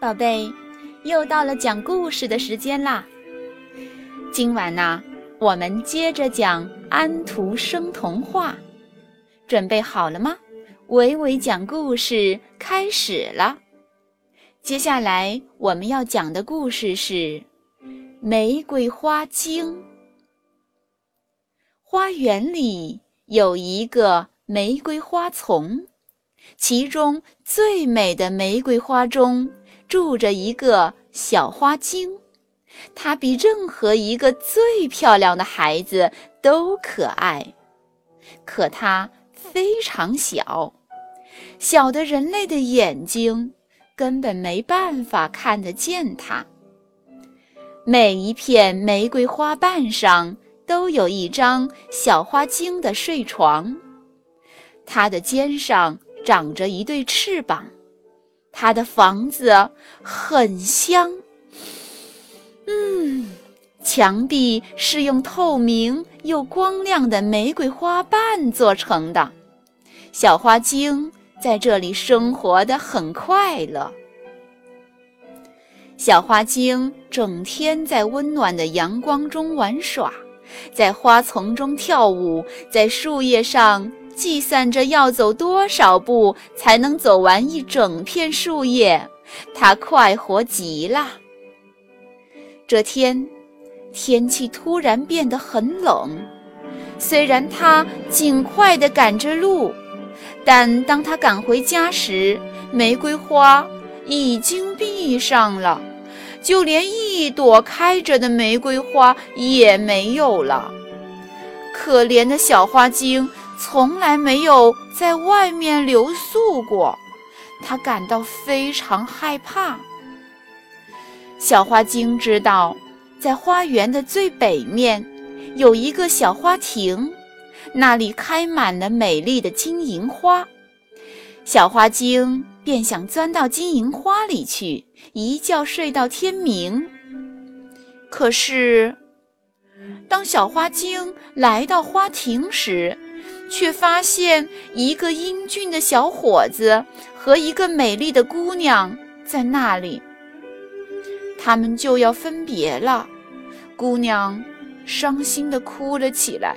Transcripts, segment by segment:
宝贝，又到了讲故事的时间啦。今晚呢，我们接着讲安徒生童话，准备好了吗？伟伟讲故事开始了。接下来我们要讲的故事是《玫瑰花精》。花园里有一个玫瑰花丛，其中最美的玫瑰花中。住着一个小花精，它比任何一个最漂亮的孩子都可爱，可它非常小，小的人类的眼睛根本没办法看得见它。每一片玫瑰花瓣上都有一张小花精的睡床，它的肩上长着一对翅膀。他的房子很香，嗯，墙壁是用透明又光亮的玫瑰花瓣做成的。小花精在这里生活的很快乐。小花精整天在温暖的阳光中玩耍，在花丛中跳舞，在树叶上。计算着要走多少步才能走完一整片树叶，它快活极了。这天，天气突然变得很冷。虽然他尽快地赶着路，但当他赶回家时，玫瑰花已经闭上了，就连一朵开着的玫瑰花也没有了。可怜的小花精。从来没有在外面留宿过，他感到非常害怕。小花精知道，在花园的最北面有一个小花亭，那里开满了美丽的金银花。小花精便想钻到金银花里去，一觉睡到天明。可是，当小花精来到花亭时，却发现一个英俊的小伙子和一个美丽的姑娘在那里，他们就要分别了。姑娘伤心地哭了起来。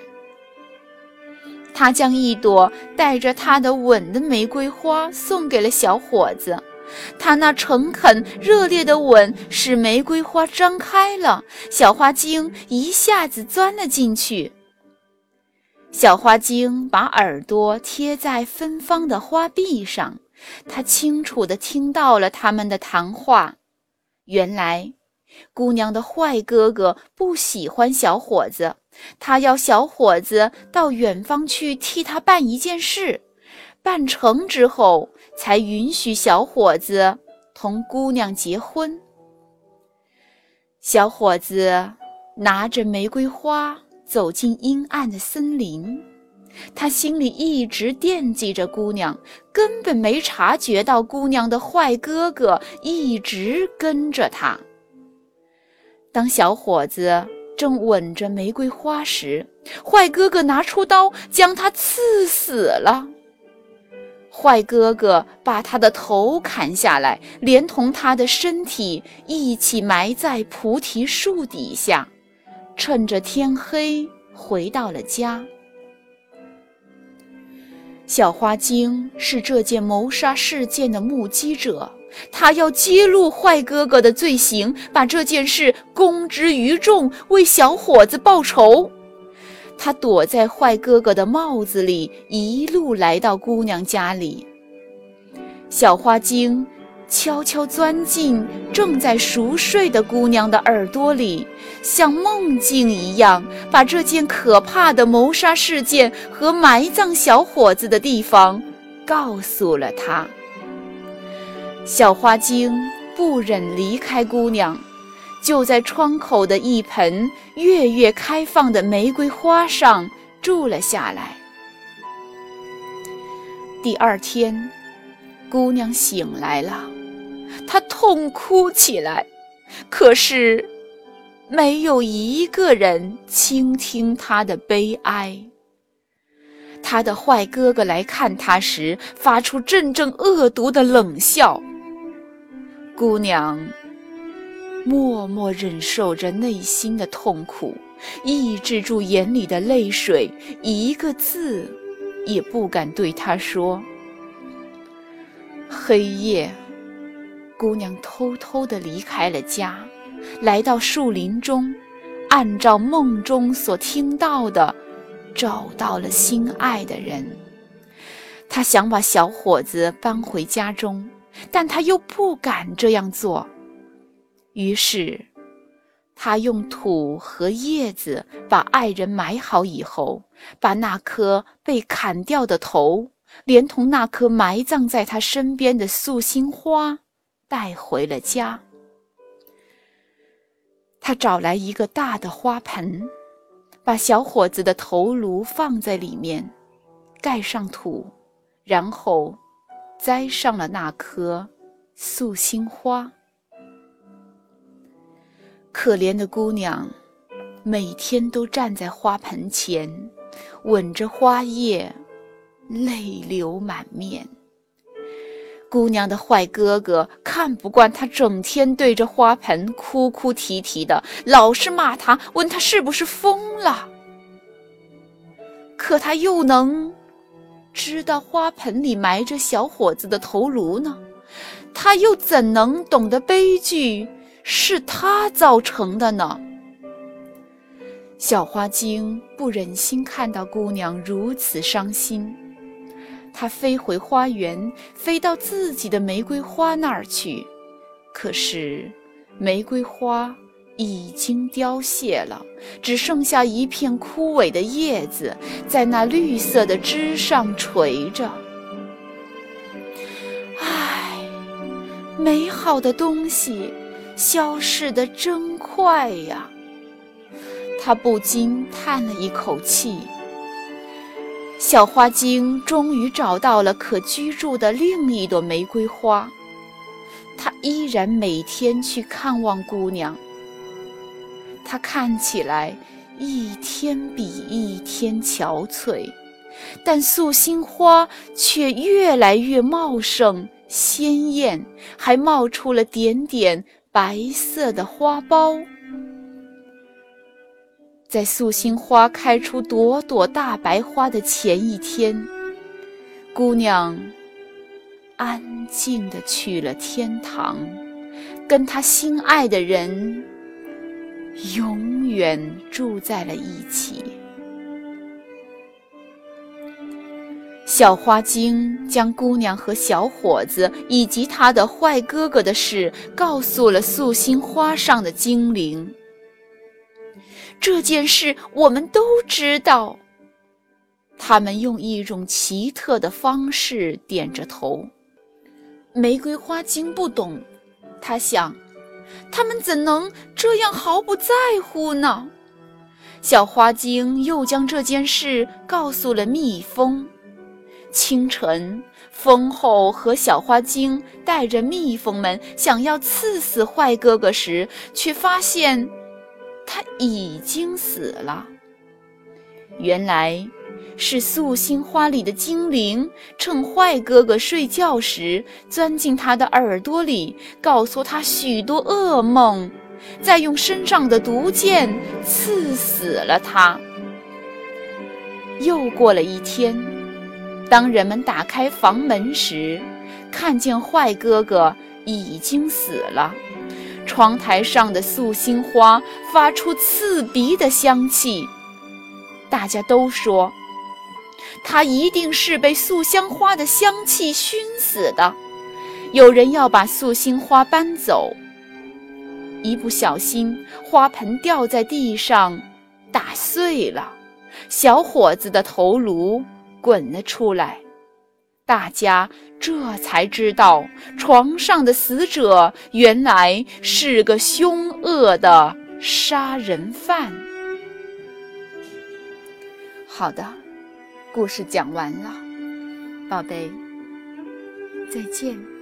她将一朵带着她的吻的玫瑰花送给了小伙子，他那诚恳热烈的吻使玫瑰花张开了，小花精一下子钻了进去。小花精把耳朵贴在芬芳的花壁上，她清楚地听到了他们的谈话。原来，姑娘的坏哥哥不喜欢小伙子，他要小伙子到远方去替他办一件事，办成之后才允许小伙子同姑娘结婚。小伙子拿着玫瑰花。走进阴暗的森林，他心里一直惦记着姑娘，根本没察觉到姑娘的坏哥哥一直跟着他。当小伙子正吻着玫瑰花时，坏哥哥拿出刀将他刺死了。坏哥哥把他的头砍下来，连同他的身体一起埋在菩提树底下。趁着天黑，回到了家。小花精是这件谋杀事件的目击者，他要揭露坏哥哥的罪行，把这件事公之于众，为小伙子报仇。他躲在坏哥哥的帽子里，一路来到姑娘家里。小花精。悄悄钻进正在熟睡的姑娘的耳朵里，像梦境一样，把这件可怕的谋杀事件和埋葬小伙子的地方告诉了她。小花精不忍离开姑娘，就在窗口的一盆月月开放的玫瑰花上住了下来。第二天，姑娘醒来了。她痛哭起来，可是没有一个人倾听她的悲哀。他的坏哥哥来看他时，发出阵阵恶毒的冷笑。姑娘默默忍受着内心的痛苦，抑制住眼里的泪水，一个字也不敢对他说。黑夜，姑娘偷偷地离开了家，来到树林中，按照梦中所听到的，找到了心爱的人。她想把小伙子搬回家中。但他又不敢这样做，于是，他用土和叶子把爱人埋好以后，把那颗被砍掉的头，连同那颗埋葬在他身边的素心花，带回了家。他找来一个大的花盆，把小伙子的头颅放在里面，盖上土，然后。栽上了那颗素心花。可怜的姑娘，每天都站在花盆前，吻着花叶，泪流满面。姑娘的坏哥哥看不惯她整天对着花盆哭哭啼啼的，老是骂她，问她是不是疯了。可他又能？知道花盆里埋着小伙子的头颅呢，他又怎能懂得悲剧是他造成的呢？小花精不忍心看到姑娘如此伤心，它飞回花园，飞到自己的玫瑰花那儿去，可是玫瑰花。已经凋谢了，只剩下一片枯萎的叶子在那绿色的枝上垂着。唉，美好的东西消逝得真快呀！他不禁叹了一口气。小花精终于找到了可居住的另一朵玫瑰花，他依然每天去看望姑娘。它看起来一天比一天憔悴，但素心花却越来越茂盛鲜艳，还冒出了点点白色的花苞。在素心花开出朵朵大白花的前一天，姑娘安静的去了天堂，跟她心爱的人。永远住在了一起。小花精将姑娘和小伙子以及他的坏哥哥的事告诉了素心花上的精灵。这件事我们都知道。他们用一种奇特的方式点着头。玫瑰花精不懂，他想。他们怎能这样毫不在乎呢？小花精又将这件事告诉了蜜蜂。清晨，蜂后和小花精带着蜜蜂们想要刺死坏哥哥时，却发现他已经死了。原来。是素心花里的精灵，趁坏哥哥睡觉时，钻进他的耳朵里，告诉他许多噩梦，再用身上的毒箭刺死了他。又过了一天，当人们打开房门时，看见坏哥哥已经死了，窗台上的素心花发出刺鼻的香气，大家都说。他一定是被素香花的香气熏死的。有人要把素心花搬走，一不小心，花盆掉在地上，打碎了，小伙子的头颅滚了出来。大家这才知道，床上的死者原来是个凶恶的杀人犯。好的。故事讲完了，宝贝，再见。